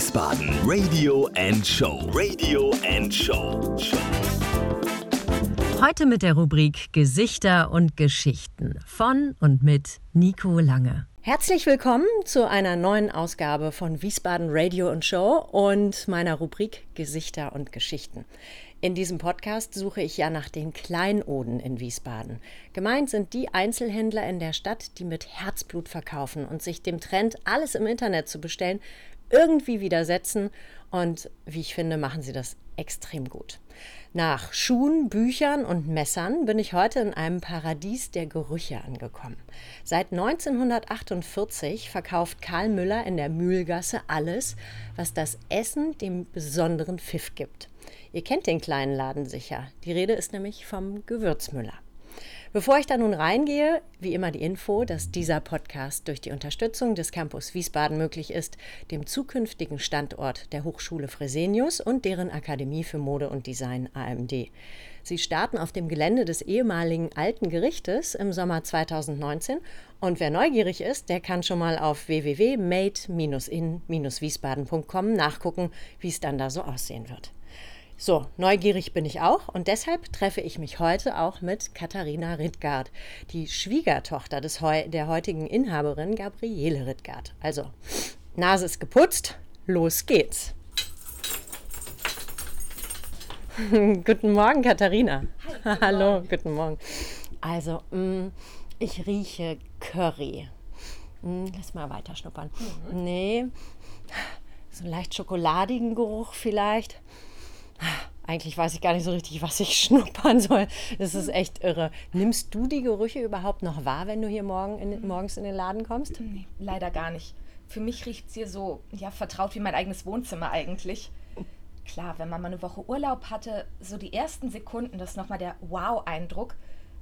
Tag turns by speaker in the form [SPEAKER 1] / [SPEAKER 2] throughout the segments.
[SPEAKER 1] Wiesbaden. Radio and Show. Radio and Show.
[SPEAKER 2] Heute mit der Rubrik Gesichter und Geschichten von und mit Nico Lange. Herzlich willkommen zu einer neuen Ausgabe von Wiesbaden Radio und Show und meiner Rubrik Gesichter und Geschichten. In diesem Podcast suche ich ja nach den Kleinoden in Wiesbaden. Gemeint sind die Einzelhändler in der Stadt, die mit Herzblut verkaufen und sich dem Trend, alles im Internet zu bestellen, irgendwie widersetzen. Und wie ich finde, machen sie das extrem gut. Nach Schuhen, Büchern und Messern bin ich heute in einem Paradies der Gerüche angekommen. Seit 1948 verkauft Karl Müller in der Mühlgasse alles, was das Essen dem besonderen Pfiff gibt. Ihr kennt den kleinen Laden sicher. Die Rede ist nämlich vom Gewürzmüller. Bevor ich da nun reingehe, wie immer die Info, dass dieser Podcast durch die Unterstützung des Campus Wiesbaden möglich ist, dem zukünftigen Standort der Hochschule Fresenius und deren Akademie für Mode und Design AMD. Sie starten auf dem Gelände des ehemaligen Alten Gerichtes im Sommer 2019 und wer neugierig ist, der kann schon mal auf www.made-in-wiesbaden.com nachgucken, wie es dann da so aussehen wird. So, neugierig bin ich auch und deshalb treffe ich mich heute auch mit Katharina Rittgard, die Schwiegertochter des Heu der heutigen Inhaberin Gabriele Rittgard. Also, Nase ist geputzt, los geht's. guten Morgen, Katharina.
[SPEAKER 3] Hi, guten
[SPEAKER 2] Hallo,
[SPEAKER 3] Morgen.
[SPEAKER 2] guten Morgen. Also, mh, ich rieche Curry. Mh, lass mal weiter schnuppern.
[SPEAKER 3] Mhm.
[SPEAKER 2] Nee, so einen leicht schokoladigen Geruch vielleicht. Eigentlich weiß ich gar nicht so richtig, was ich schnuppern soll. Das ist echt irre. Nimmst du die Gerüche überhaupt noch wahr, wenn du hier morgen in, morgens in den Laden kommst?
[SPEAKER 3] Nee, leider gar nicht. Für mich riecht es hier so, ja, vertraut wie mein eigenes Wohnzimmer eigentlich. Klar, wenn man mal eine Woche Urlaub hatte, so die ersten Sekunden, das ist nochmal der Wow-Eindruck.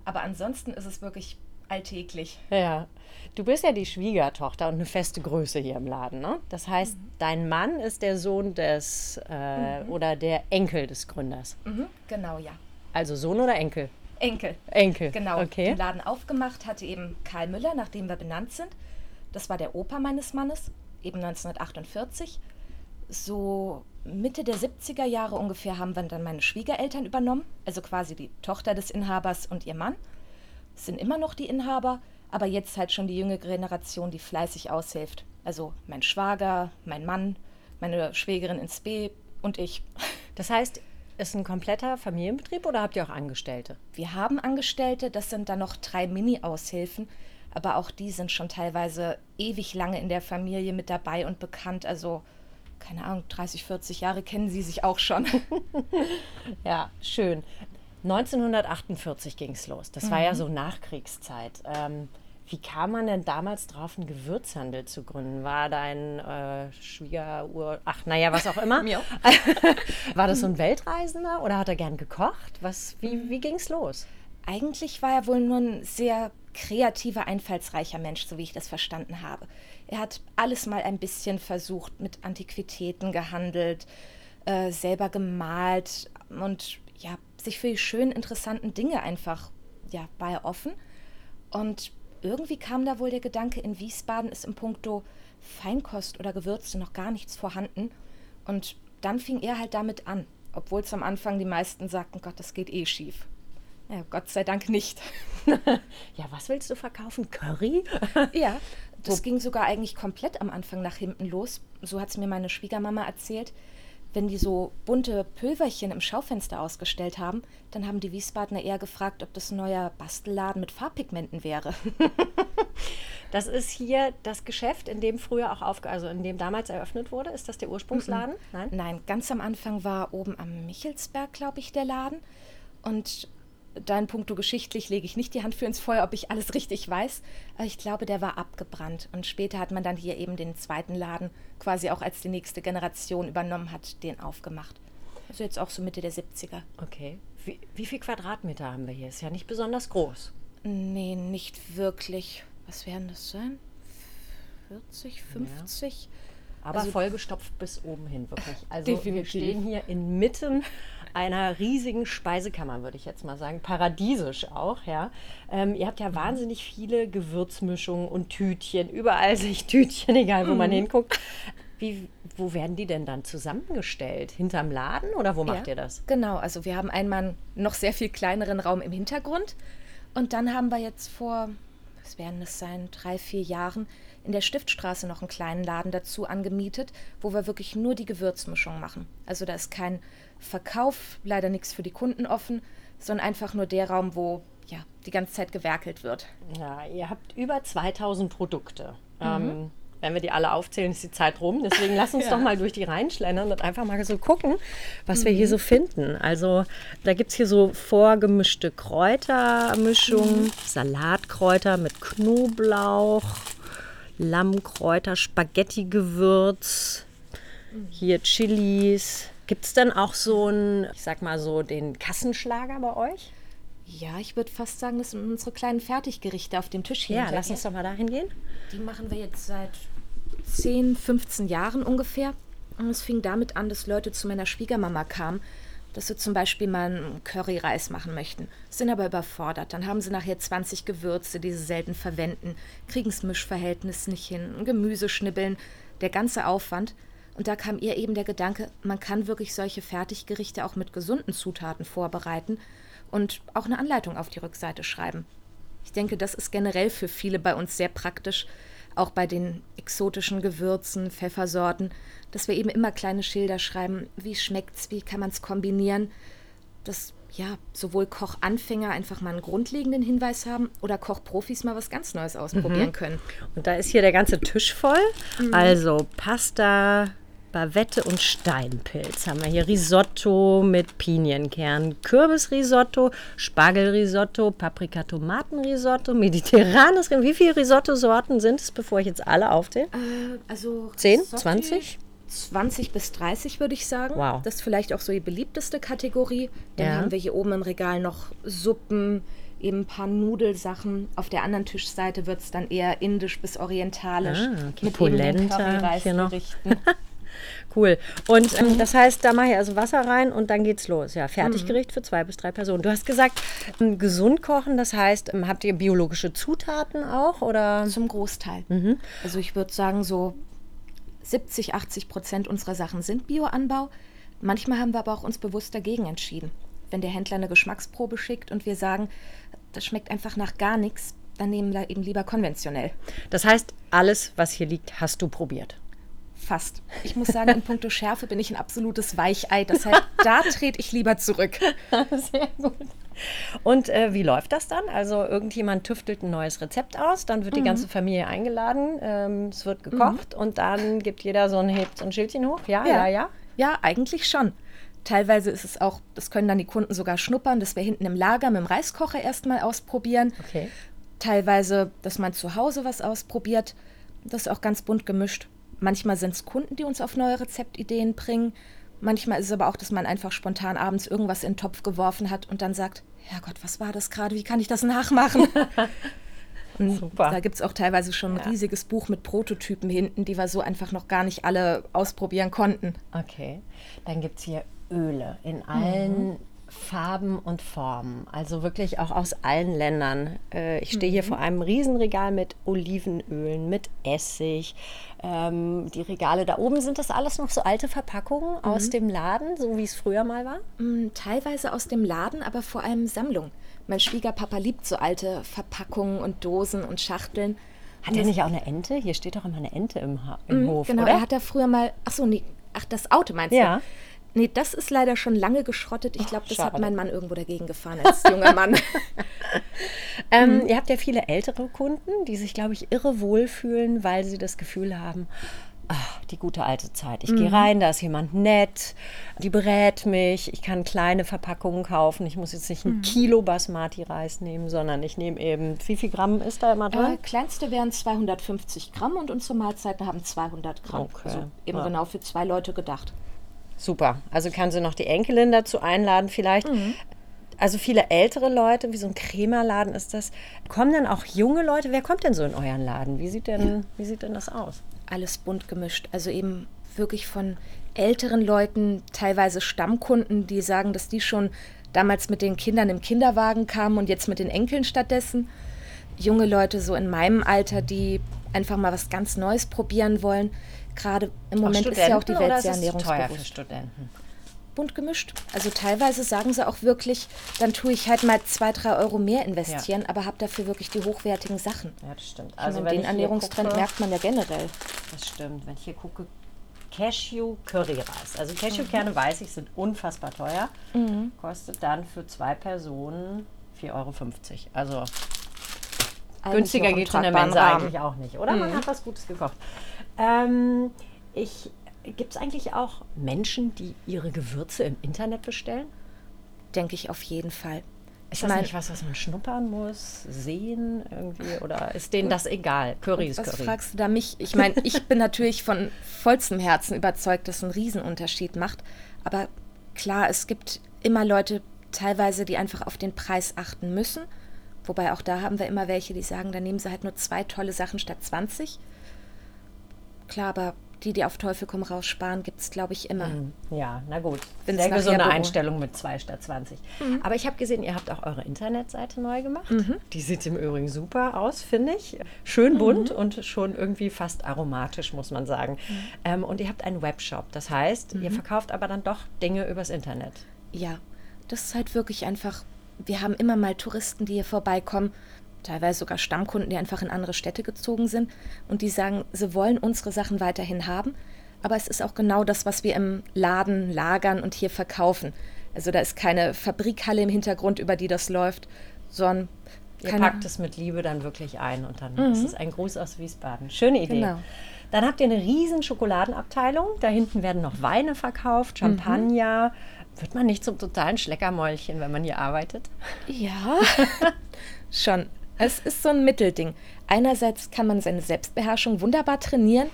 [SPEAKER 3] Aber ansonsten ist es wirklich alltäglich.
[SPEAKER 2] Ja. Du bist ja die Schwiegertochter und eine feste Größe hier im Laden, ne? Das heißt, dein Mann ist der Sohn des äh, oder der Enkel des Gründers.
[SPEAKER 3] Mhm, genau, ja.
[SPEAKER 2] Also Sohn oder Enkel?
[SPEAKER 3] Enkel.
[SPEAKER 2] Enkel.
[SPEAKER 3] Genau.
[SPEAKER 2] Okay.
[SPEAKER 3] Den Laden aufgemacht hatte eben Karl Müller, nach dem wir benannt sind. Das war der Opa meines Mannes, eben 1948. So Mitte der 70er Jahre ungefähr haben wir dann meine Schwiegereltern übernommen, also quasi die Tochter des Inhabers und ihr Mann. Es sind immer noch die Inhaber, aber jetzt halt schon die jüngere Generation, die fleißig aushilft. Also mein Schwager, mein Mann, meine Schwägerin ins B und ich.
[SPEAKER 2] Das heißt, ist ein kompletter Familienbetrieb oder habt ihr auch Angestellte?
[SPEAKER 3] Wir haben Angestellte, das sind dann noch drei Mini-Aushilfen, aber auch die sind schon teilweise ewig lange in der Familie mit dabei und bekannt. Also, keine Ahnung, 30, 40 Jahre kennen sie sich auch schon.
[SPEAKER 2] Ja, schön. 1948 ging es los. Das war ja so Nachkriegszeit. Ähm, wie kam man denn damals drauf, einen Gewürzhandel zu gründen? War dein äh, Schwiegerur, ach naja, was auch immer?
[SPEAKER 3] Mir.
[SPEAKER 2] War das so ein Weltreisender oder hat er gern gekocht? Was, wie wie ging es los?
[SPEAKER 3] Eigentlich war er wohl nur ein sehr kreativer, einfallsreicher Mensch, so wie ich das verstanden habe. Er hat alles mal ein bisschen versucht, mit Antiquitäten gehandelt, äh, selber gemalt und ja, sich für die schönen, interessanten Dinge einfach, ja, er offen. Und irgendwie kam da wohl der Gedanke, in Wiesbaden ist im Puncto Feinkost oder Gewürze noch gar nichts vorhanden. Und dann fing er halt damit an, obwohl es am Anfang die meisten sagten, Gott, das geht eh schief. Ja, Gott sei Dank nicht.
[SPEAKER 2] Ja, was willst du verkaufen? Curry?
[SPEAKER 3] Ja, das ging sogar eigentlich komplett am Anfang nach hinten los. So hat es mir meine Schwiegermama erzählt. Wenn die so bunte Pülverchen im Schaufenster ausgestellt haben, dann haben die Wiesbadener eher gefragt, ob das ein neuer Bastelladen mit Farbpigmenten wäre.
[SPEAKER 2] Das ist hier das Geschäft, in dem früher auch aufge also in dem damals eröffnet wurde. Ist das der Ursprungsladen? Nein?
[SPEAKER 3] Nein, ganz am Anfang war oben am Michelsberg, glaube ich, der Laden. Und da in puncto geschichtlich lege ich nicht die Hand für ins Feuer, ob ich alles richtig weiß. Aber ich glaube, der war abgebrannt. Und später hat man dann hier eben den zweiten Laden, quasi auch als die nächste Generation übernommen hat, den aufgemacht. Also jetzt auch so Mitte der 70er.
[SPEAKER 2] Okay. Wie, wie viel Quadratmeter haben wir hier? Ist ja nicht besonders groß.
[SPEAKER 3] Nee, nicht wirklich. Was werden das sein? 40, 50?
[SPEAKER 2] Aber
[SPEAKER 3] Also-
[SPEAKER 2] vollgestopft bis oben hin, wirklich. Also wir
[SPEAKER 3] Definitiv.
[SPEAKER 2] stehen hier inmitten einer riesigen Speisekammer, würde ich jetzt mal sagen. Paradiesisch auch, ja. Ähm, ihr habt ja wahnsinnig viele Gewürzmischungen und Tütchen. Überall sich Tütchen, egal wo man hinguckt. Wie, wo werden die denn dann zusammengestellt? Hinterm Laden oder wo macht
[SPEAKER 3] ja,
[SPEAKER 2] ihr das?
[SPEAKER 3] Genau, also wir haben einmal einen noch sehr viel kleineren Raum im Hintergrund und dann haben wir jetzt vor, was werden es sein, drei, vier Jahren in der Stiftstraße noch einen kleinen Laden dazu angemietet, wo wir wirklich nur die Gewürzmischung machen. Also da ist kein Verkauf, leider nichts für die Kunden offen, sondern einfach nur der Raum, wo ja, die ganze Zeit gewerkelt wird.
[SPEAKER 2] Ja, ihr habt über 2000 Produkte. Mhm. Ähm, wenn wir die alle aufzählen, ist die Zeit rum. Deswegen lass uns ja. doch mal durch die reinschlendern und einfach mal so gucken, was mhm. wir hier mhm. so finden. Also da gibt es hier so vorgemischte Kräutermischungen, mhm. Salatkräuter mit Knoblauch, Lammkräuter, Spaghetti-Gewürz, hier Chilis. Gibt es dann auch so ein, ich sag mal so, den Kassenschlager bei euch?
[SPEAKER 3] Ja, ich würde fast sagen, das sind unsere kleinen Fertiggerichte auf dem Tisch hier.
[SPEAKER 2] Ja, lass uns doch mal dahin gehen.
[SPEAKER 3] Die machen wir jetzt seit 10, 15 Jahren ungefähr. Und es fing damit an, dass Leute zu meiner Schwiegermama kamen, dass sie zum Beispiel mal einen Curryreis machen möchten, sind aber überfordert. Dann haben sie nachher 20 Gewürze, die sie selten verwenden, kriegen das Mischverhältnis nicht hin, Gemüse schnibbeln, der ganze Aufwand. Und da kam ihr eben der Gedanke, man kann wirklich solche Fertiggerichte auch mit gesunden Zutaten vorbereiten und auch eine Anleitung auf die Rückseite schreiben. Ich denke, das ist generell für viele bei uns sehr praktisch, auch bei den exotischen Gewürzen, Pfeffersorten, dass wir eben immer kleine Schilder schreiben, wie schmeckt's, wie kann man es kombinieren, dass ja sowohl Kochanfänger einfach mal einen grundlegenden Hinweis haben oder Kochprofis mal was ganz Neues ausprobieren mhm. können.
[SPEAKER 2] Und da ist hier der ganze Tisch voll. Mhm. Also Pasta, Bavette und Steinpilz haben wir hier. Risotto mit Pinienkern, Kürbisrisotto, Spargelrisotto, Paprika-Tomatenrisotto, mediterranes. Wie viele Risotto-Sorten sind es, bevor ich jetzt alle aufzähle?
[SPEAKER 3] Äh, also
[SPEAKER 2] 10, 20?
[SPEAKER 3] 20 bis 30 würde ich sagen.
[SPEAKER 2] Wow.
[SPEAKER 3] Das ist vielleicht auch so die beliebteste Kategorie. Dann ja. haben wir hier oben im Regal noch Suppen, eben ein paar Nudelsachen. Auf der anderen Tischseite wird es dann eher indisch bis orientalisch.
[SPEAKER 2] Ah, okay. Mit Polenta. Hier noch. Cool. Und ähm, das heißt, da mache ich also Wasser rein und dann geht's los. Ja, Fertiggericht mhm. für zwei bis drei Personen. Du hast gesagt, ähm, gesund kochen, das heißt, ähm, habt ihr biologische Zutaten auch oder?
[SPEAKER 3] Zum Großteil. Mhm. Also ich würde sagen, so 70, 80 Prozent unserer Sachen sind Bioanbau. Manchmal haben wir aber auch uns bewusst dagegen entschieden. Wenn der Händler eine Geschmacksprobe schickt und wir sagen, das schmeckt einfach nach gar nichts, dann nehmen wir eben lieber konventionell.
[SPEAKER 2] Das heißt, alles, was hier liegt, hast du probiert.
[SPEAKER 3] Fast. Ich muss sagen, in puncto Schärfe bin ich ein absolutes Weichei. Deshalb, da trete ich lieber zurück.
[SPEAKER 2] Sehr gut. Und äh, wie läuft das dann? Also irgendjemand tüftelt ein neues Rezept aus, dann wird mhm. die ganze Familie eingeladen, ähm, es wird gekocht mhm. und dann gibt jeder so ein, hebt so ein Schildchen hoch. Ja, ja, ja, ja.
[SPEAKER 3] Ja, eigentlich schon. Teilweise ist es auch, das können dann die Kunden sogar schnuppern, dass wir hinten im Lager mit dem Reiskocher erstmal ausprobieren.
[SPEAKER 2] Okay.
[SPEAKER 3] Teilweise, dass man zu Hause was ausprobiert. Das ist auch ganz bunt gemischt. Manchmal sind es Kunden, die uns auf neue Rezeptideen bringen. Manchmal ist es aber auch, dass man einfach spontan abends irgendwas in den Topf geworfen hat und dann sagt, Herrgott, was war das gerade? Wie kann ich das nachmachen? Super. Da gibt es auch teilweise schon ein ja. riesiges Buch mit Prototypen hinten, die wir so einfach noch gar nicht alle ausprobieren konnten.
[SPEAKER 2] Okay. Dann gibt es hier Öle in allen mhm. Farben und Formen, also wirklich auch aus allen Ländern. Äh, ich stehe mhm. hier vor einem Riesenregal mit Olivenölen, mit Essig. Ähm, die Regale da oben, sind das alles noch so alte Verpackungen mhm. aus dem Laden, so wie es früher mal war?
[SPEAKER 3] Mhm, teilweise aus dem Laden, aber vor allem Sammlung. Mein Schwiegerpapa liebt so alte Verpackungen und Dosen und Schachteln.
[SPEAKER 2] Hat er nicht auch eine Ente? Hier steht doch immer eine Ente im, ha im mhm, Hof,
[SPEAKER 3] Genau,
[SPEAKER 2] oder?
[SPEAKER 3] er hat da früher mal, ach so, nee, ach, das Auto meinst
[SPEAKER 2] ja.
[SPEAKER 3] du? Nee, das ist leider schon lange geschrottet. Ich glaube, das hat mein Mann irgendwo dagegen gefahren als junger Mann.
[SPEAKER 2] ähm, mhm. Ihr habt ja viele ältere Kunden, die sich, glaube ich, irre wohlfühlen, weil sie das Gefühl haben, ach, die gute alte Zeit. Ich mhm. gehe rein, da ist jemand nett, die berät mich, ich kann kleine Verpackungen kaufen. Ich muss jetzt nicht ein mhm. Kilo Basmati-Reis nehmen, sondern ich nehme eben, wie viel Gramm ist da immer drin?
[SPEAKER 3] Äh, kleinste wären 250 Gramm und unsere Mahlzeiten haben 200 Gramm. Okay. Also eben ja. genau für zwei Leute gedacht.
[SPEAKER 2] Super. Also kann sie noch die Enkelin dazu einladen vielleicht. Mhm. Also viele ältere Leute, wie so ein Krämerladen ist das. Kommen dann auch junge Leute? Wer kommt denn so in euren Laden? Wie sieht denn, wie sieht denn das aus?
[SPEAKER 3] Alles bunt gemischt. Also eben wirklich von älteren Leuten, teilweise Stammkunden, die sagen, dass die schon damals mit den Kindern im Kinderwagen kamen und jetzt mit den Enkeln stattdessen. Junge Leute so in meinem Alter, die einfach mal was ganz Neues probieren wollen gerade im Moment ist ja auch die Welt sehr ernährungsbewusst.
[SPEAKER 2] teuer für Studenten?
[SPEAKER 3] bunt gemischt. Also teilweise sagen sie auch wirklich, dann tue ich halt mal zwei, drei Euro mehr investieren, ja. aber habe dafür wirklich die hochwertigen Sachen.
[SPEAKER 2] Ja, das stimmt.
[SPEAKER 3] Also meine, den Ernährungstrend gucke, merkt man ja generell.
[SPEAKER 2] Das stimmt. Wenn ich hier gucke, Cashew Curryreis. Also Cashewkerne, mhm. weiß ich, sind unfassbar teuer. Mhm. Kostet dann für zwei Personen 4,50 Euro. Also eigentlich günstiger geht es in der Mensa eigentlich auch nicht, oder? Mhm. Man hat was Gutes gekocht. Ähm, ich Gibt es eigentlich auch Menschen, die ihre Gewürze im Internet bestellen?
[SPEAKER 3] Denke ich auf jeden Fall.
[SPEAKER 2] Ist das mein, nicht was, was man schnuppern muss, sehen irgendwie? Oder ist denen das egal? Curry ist
[SPEAKER 3] was
[SPEAKER 2] Curry.
[SPEAKER 3] Was fragst du da mich? Ich meine, ich bin natürlich von vollstem Herzen überzeugt, dass es einen Riesenunterschied macht. Aber klar, es gibt immer Leute, teilweise, die einfach auf den Preis achten müssen. Wobei auch da haben wir immer welche, die sagen, da nehmen sie halt nur zwei tolle Sachen statt 20. Klar, aber die, die auf Teufel komm raus sparen, gibt es, glaube ich, immer.
[SPEAKER 2] Mhm. Ja, na gut. Wenn's Sehr gesunde Einstellung mit 2 statt 20. Mhm. Aber ich habe gesehen, ihr habt auch eure Internetseite neu gemacht. Mhm. Die sieht im Übrigen super aus, finde ich. Schön mhm. bunt und schon irgendwie fast aromatisch, muss man sagen. Mhm. Ähm, und ihr habt einen Webshop. Das heißt, ihr mhm. verkauft aber dann doch Dinge übers Internet.
[SPEAKER 3] Ja, das ist halt wirklich einfach. Wir haben immer mal Touristen, die hier vorbeikommen teilweise sogar Stammkunden, die einfach in andere Städte gezogen sind und die sagen, sie wollen unsere Sachen weiterhin haben, aber es ist auch genau das, was wir im Laden lagern und hier verkaufen. Also da ist keine Fabrikhalle im Hintergrund, über die das läuft, sondern
[SPEAKER 2] Ihr packt es mit Liebe dann wirklich ein und dann mhm. ist es ein Gruß aus Wiesbaden. Schöne Idee. Genau. Dann habt ihr eine riesen Schokoladenabteilung. Da hinten werden noch Weine verkauft, Champagner. Mhm. Wird man nicht zum totalen Schleckermäulchen, wenn man hier arbeitet?
[SPEAKER 3] Ja, schon. Es ist so ein Mittelding. Einerseits kann man seine Selbstbeherrschung wunderbar trainieren,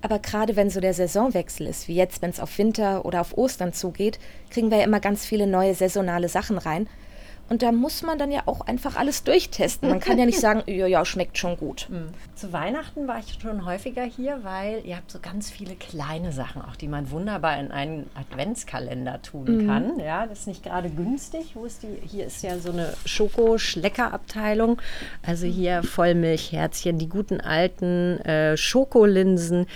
[SPEAKER 3] aber gerade wenn so der Saisonwechsel ist, wie jetzt, wenn es auf Winter oder auf Ostern zugeht, kriegen wir ja immer ganz viele neue saisonale Sachen rein. Und da muss man dann ja auch einfach alles durchtesten. Man kann ja nicht sagen, ja, ja, schmeckt schon gut. Mhm.
[SPEAKER 2] Zu Weihnachten war ich schon häufiger hier, weil ihr habt so ganz viele kleine Sachen, auch die man wunderbar in einen Adventskalender tun mhm. kann. Ja, das ist nicht gerade günstig. Wo ist die? Hier ist ja so eine Schoko-Schlecker-Abteilung. Also hier Vollmilchherzchen, die guten alten äh, Schokolinsen.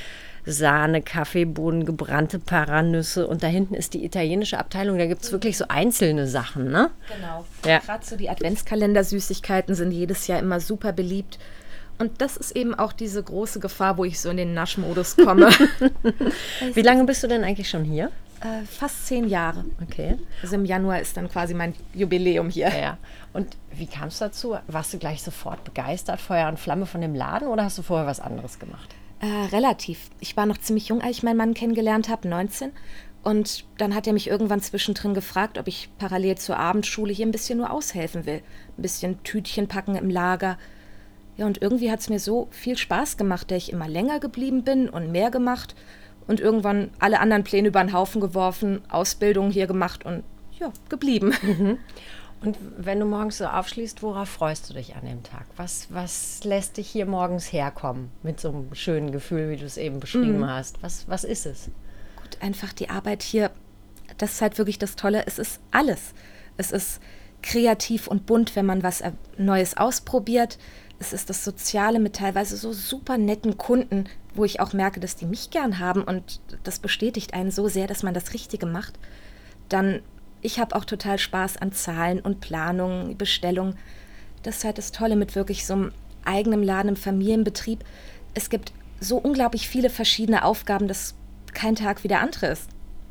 [SPEAKER 2] Sahne, Kaffeebohnen, gebrannte Paranüsse und da hinten ist die italienische Abteilung. Da gibt es wirklich so einzelne Sachen, ne?
[SPEAKER 3] Genau. Ja. Gerade so die Adventskalender-Süßigkeiten sind jedes Jahr immer super beliebt. Und das ist eben auch diese große Gefahr, wo ich so in den Naschmodus komme.
[SPEAKER 2] Wie lange bist du denn eigentlich schon hier?
[SPEAKER 3] Äh, fast zehn Jahre.
[SPEAKER 2] Okay.
[SPEAKER 3] Also im Januar ist dann quasi mein Jubiläum hier.
[SPEAKER 2] Ja. Und wie kam es dazu? Warst du gleich sofort begeistert, Feuer und Flamme von dem Laden oder hast du vorher was anderes gemacht?
[SPEAKER 3] Äh, relativ. Ich war noch ziemlich jung, als ich meinen Mann kennengelernt habe, 19. Und dann hat er mich irgendwann zwischendrin gefragt, ob ich parallel zur Abendschule hier ein bisschen nur aushelfen will. Ein bisschen Tütchen packen im Lager. Ja, und irgendwie hat es mir so viel Spaß gemacht, dass ich immer länger geblieben bin und mehr gemacht. Und irgendwann alle anderen Pläne über den Haufen geworfen, Ausbildung hier gemacht und ja, geblieben.
[SPEAKER 2] Und wenn du morgens so aufschließt, worauf freust du dich an dem Tag? Was, was lässt dich hier morgens herkommen mit so einem schönen Gefühl, wie du es eben beschrieben mhm. hast? Was, was ist es?
[SPEAKER 3] Gut, einfach die Arbeit hier. Das ist halt wirklich das Tolle. Es ist alles. Es ist kreativ und bunt, wenn man was Neues ausprobiert. Es ist das Soziale mit teilweise so super netten Kunden, wo ich auch merke, dass die mich gern haben und das bestätigt einen so sehr, dass man das Richtige macht. Dann ich habe auch total Spaß an Zahlen und Planungen, Bestellungen. Das ist halt das Tolle mit wirklich so einem eigenen Laden im Familienbetrieb. Es gibt so unglaublich viele verschiedene Aufgaben, dass kein Tag wie der andere ist.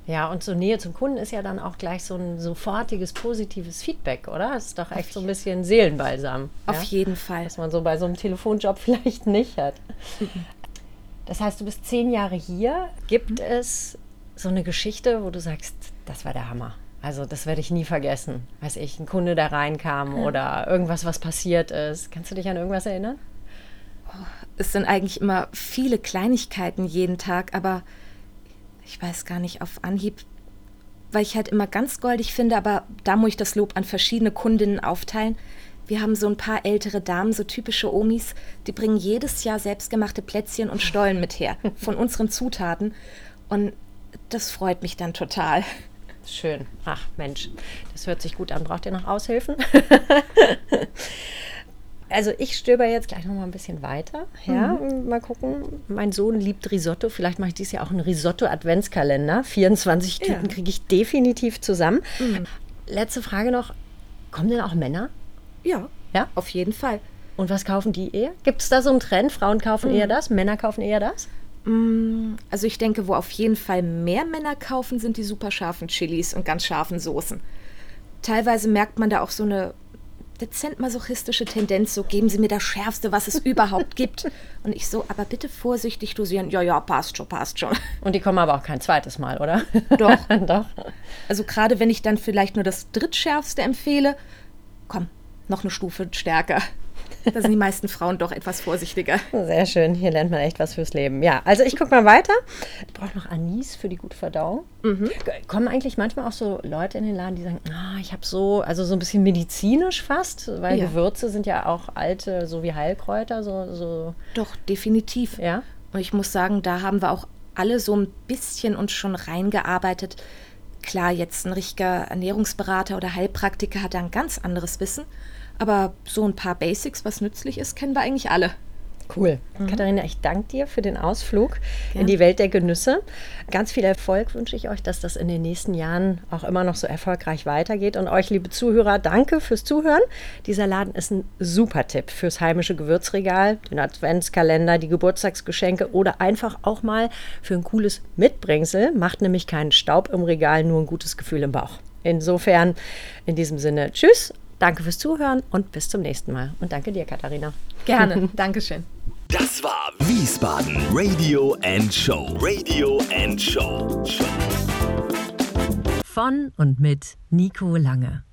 [SPEAKER 2] Ja, und so Nähe zum Kunden ist ja dann auch gleich so ein sofortiges, positives Feedback, oder? Das ist doch echt so ein bisschen Seelenbalsam.
[SPEAKER 3] Auf ja? jeden Fall.
[SPEAKER 2] Was man so bei so einem Telefonjob vielleicht nicht hat. Das heißt, du bist zehn Jahre hier. Gibt mhm. es so eine Geschichte, wo du sagst, das war der Hammer? Also das werde ich nie vergessen. Weiß ich, ein Kunde da reinkam ja. oder irgendwas, was passiert ist. Kannst du dich an irgendwas erinnern?
[SPEAKER 3] Oh, es sind eigentlich immer viele Kleinigkeiten jeden Tag, aber ich weiß gar nicht auf Anhieb, weil ich halt immer ganz goldig finde, aber da muss ich das Lob an verschiedene Kundinnen aufteilen. Wir haben so ein paar ältere Damen, so typische Omis, die bringen jedes Jahr selbstgemachte Plätzchen und Stollen mit her von unseren Zutaten. Und das freut mich dann total.
[SPEAKER 2] Schön. Ach Mensch, das hört sich gut an. Braucht ihr noch Aushilfen? Also ich stöber jetzt gleich noch mal ein bisschen weiter. Ja, mhm. mal gucken. Mein Sohn liebt Risotto. Vielleicht mache ich dieses Jahr auch einen Risotto-Adventskalender. 24 ja. Tüten kriege ich definitiv zusammen. Mhm. Letzte Frage noch. Kommen denn auch Männer?
[SPEAKER 3] Ja, ja, auf jeden Fall.
[SPEAKER 2] Und was kaufen die eher? Gibt es da so einen Trend? Frauen kaufen mhm. eher das, Männer kaufen eher das?
[SPEAKER 3] Mm, also ich denke, wo auf jeden Fall mehr Männer kaufen, sind die super scharfen Chilis und ganz scharfen Soßen. Teilweise merkt man da auch so eine dezent masochistische Tendenz, so geben Sie mir das Schärfste, was es überhaupt gibt. Und ich so, aber bitte vorsichtig dosieren. Ja, ja, passt schon, passt schon.
[SPEAKER 2] Und die kommen aber auch kein zweites Mal, oder?
[SPEAKER 3] Doch. Doch. Also gerade wenn ich dann vielleicht nur das drittschärfste empfehle, komm, noch eine Stufe stärker. Da sind die meisten Frauen doch etwas vorsichtiger.
[SPEAKER 2] Sehr schön. Hier lernt man echt was fürs Leben. Ja, also ich gucke mal weiter. Ich brauche noch Anis für die gute Verdauung. Mhm. Kommen eigentlich manchmal auch so Leute in den Laden, die sagen, ah, ich habe so, also so ein bisschen medizinisch fast, weil ja. Gewürze sind ja auch alte, so wie Heilkräuter. So, so.
[SPEAKER 3] Doch, definitiv. Ja. Und ich muss sagen, da haben wir auch alle so ein bisschen uns schon reingearbeitet. Klar, jetzt ein richtiger Ernährungsberater oder Heilpraktiker hat da ein ganz anderes Wissen. Aber so ein paar Basics, was nützlich ist, kennen wir eigentlich alle.
[SPEAKER 2] Cool. Mhm. Katharina, ich danke dir für den Ausflug Gerne. in die Welt der Genüsse. Ganz viel Erfolg wünsche ich euch, dass das in den nächsten Jahren auch immer noch so erfolgreich weitergeht. Und euch, liebe Zuhörer, danke fürs Zuhören. Dieser Laden ist ein super Tipp fürs heimische Gewürzregal, den Adventskalender, die Geburtstagsgeschenke oder einfach auch mal für ein cooles Mitbringsel. Macht nämlich keinen Staub im Regal, nur ein gutes Gefühl im Bauch. Insofern, in diesem Sinne, tschüss Danke fürs Zuhören und bis zum nächsten Mal. Und danke dir, Katharina.
[SPEAKER 3] Gerne. Dankeschön.
[SPEAKER 1] Das war Wiesbaden Radio and Show. Radio and Show.
[SPEAKER 2] Von und mit Nico Lange.